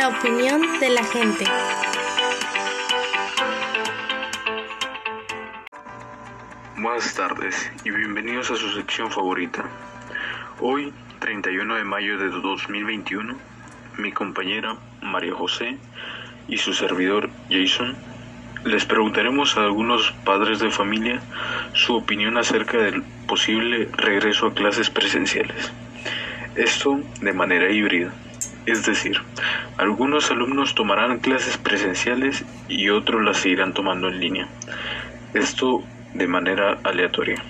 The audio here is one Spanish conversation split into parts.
la opinión de la gente. Buenas tardes y bienvenidos a su sección favorita. Hoy, 31 de mayo de 2021, mi compañera María José y su servidor Jason les preguntaremos a algunos padres de familia su opinión acerca del posible regreso a clases presenciales. Esto de manera híbrida, es decir, algunos alumnos tomarán clases presenciales y otros las seguirán tomando en línea. Esto de manera aleatoria.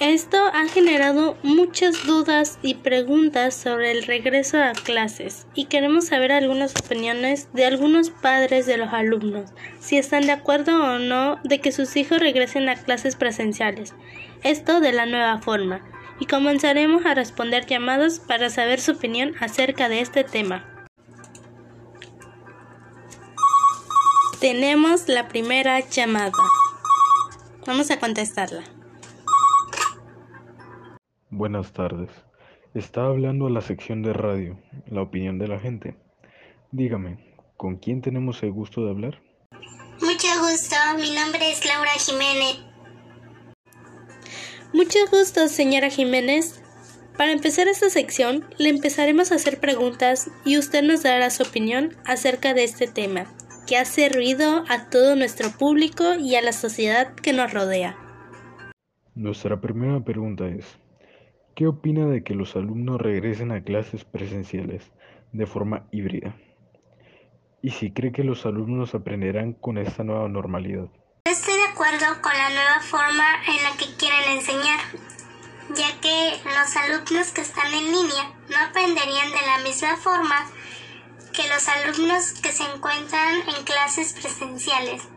Esto ha generado muchas dudas y preguntas sobre el regreso a clases y queremos saber algunas opiniones de algunos padres de los alumnos, si están de acuerdo o no de que sus hijos regresen a clases presenciales, esto de la nueva forma, y comenzaremos a responder llamados para saber su opinión acerca de este tema. Tenemos la primera llamada. Vamos a contestarla. Buenas tardes. Está hablando a la sección de radio, la opinión de la gente. Dígame, ¿con quién tenemos el gusto de hablar? Mucho gusto, mi nombre es Laura Jiménez. Mucho gusto, señora Jiménez. Para empezar esta sección, le empezaremos a hacer preguntas y usted nos dará su opinión acerca de este tema, que hace ruido a todo nuestro público y a la sociedad que nos rodea. Nuestra primera pregunta es, ¿qué opina de que los alumnos regresen a clases presenciales de forma híbrida? Y si cree que los alumnos aprenderán con esta nueva normalidad. Estoy de acuerdo con la nueva forma en la que quieren enseñar, ya que los alumnos que están en línea no aprenderían de la misma forma que los alumnos que se encuentran en clases presenciales,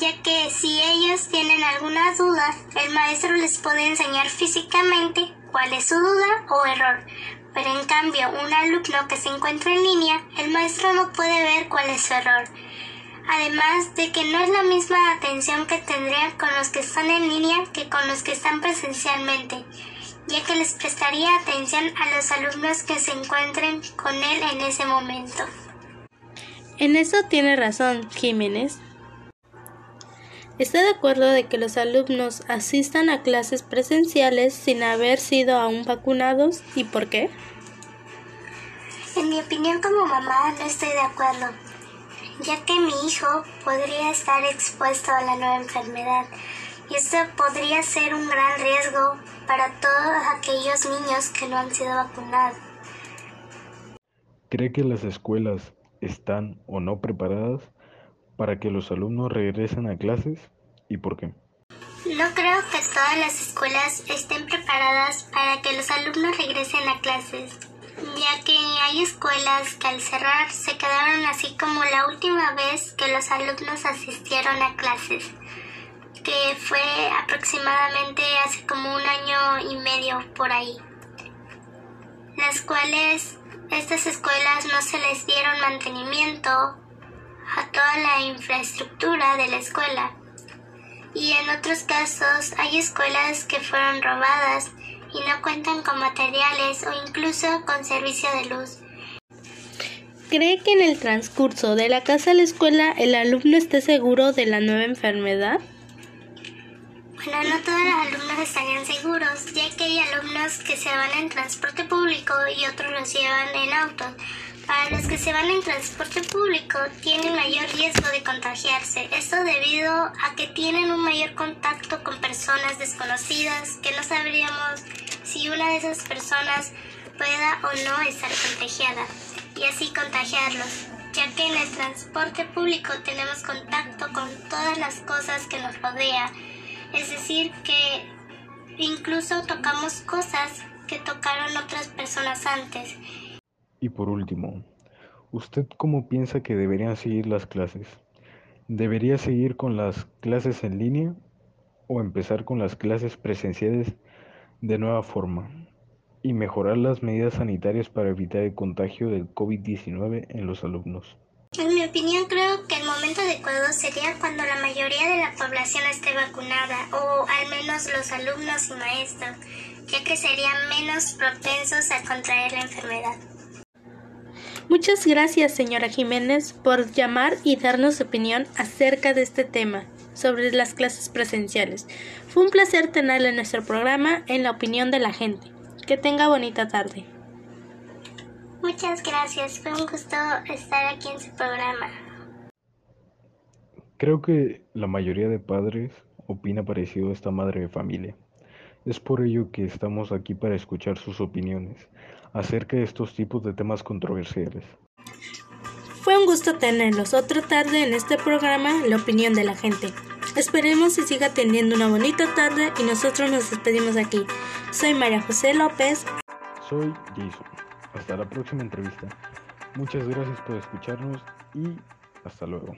ya que si ellos tienen alguna duda, el maestro les puede enseñar físicamente cuál es su duda o error. Pero en cambio, un alumno que se encuentra en línea, el maestro no puede ver cuál es su error. Además de que no es la misma atención que tendría con los que están en línea que con los que están presencialmente ya que les prestaría atención a los alumnos que se encuentren con él en ese momento. En eso tiene razón Jiménez. ¿Está de acuerdo de que los alumnos asistan a clases presenciales sin haber sido aún vacunados y por qué? En mi opinión como mamá no estoy de acuerdo, ya que mi hijo podría estar expuesto a la nueva enfermedad y esto podría ser un gran riesgo para todos aquellos niños que no han sido vacunados. ¿Cree que las escuelas están o no preparadas para que los alumnos regresen a clases y por qué? No creo que todas las escuelas estén preparadas para que los alumnos regresen a clases, ya que hay escuelas que al cerrar se quedaron así como la última vez que los alumnos asistieron a clases que fue aproximadamente hace como un año y medio por ahí, las cuales estas escuelas no se les dieron mantenimiento a toda la infraestructura de la escuela. Y en otros casos hay escuelas que fueron robadas y no cuentan con materiales o incluso con servicio de luz. ¿Cree que en el transcurso de la casa a la escuela el alumno esté seguro de la nueva enfermedad? Bueno, no todos los alumnos estarían seguros, ya que hay alumnos que se van en transporte público y otros los llevan en auto. Que se van en transporte público tienen mayor riesgo de contagiarse, esto debido a que tienen un mayor contacto con personas desconocidas que no sabríamos si una de esas personas pueda o no estar contagiada y así contagiarlos, ya que en el transporte público tenemos contacto con todas las cosas que nos rodean es decir, que incluso tocamos cosas que tocaron otras personas antes. Y por último, ¿usted cómo piensa que deberían seguir las clases? ¿Debería seguir con las clases en línea o empezar con las clases presenciales de nueva forma y mejorar las medidas sanitarias para evitar el contagio del COVID-19 en los alumnos? En mi opinión, creo que el momento adecuado sería cuando la mayoría de la población esté vacunada, o al menos los alumnos y maestros, ya que serían menos propensos a contraer la enfermedad. Muchas gracias, señora Jiménez, por llamar y darnos su opinión acerca de este tema sobre las clases presenciales. Fue un placer tenerla en nuestro programa en la opinión de la gente. Que tenga bonita tarde. Muchas gracias, fue un gusto estar aquí en su programa. Creo que la mayoría de padres opina parecido a esta madre de familia. Es por ello que estamos aquí para escuchar sus opiniones acerca de estos tipos de temas controversiales. Fue un gusto tenerlos otra tarde en este programa La opinión de la gente. Esperemos que siga teniendo una bonita tarde y nosotros nos despedimos aquí. Soy María José López. Soy Jason. Hasta la próxima entrevista. Muchas gracias por escucharnos y hasta luego.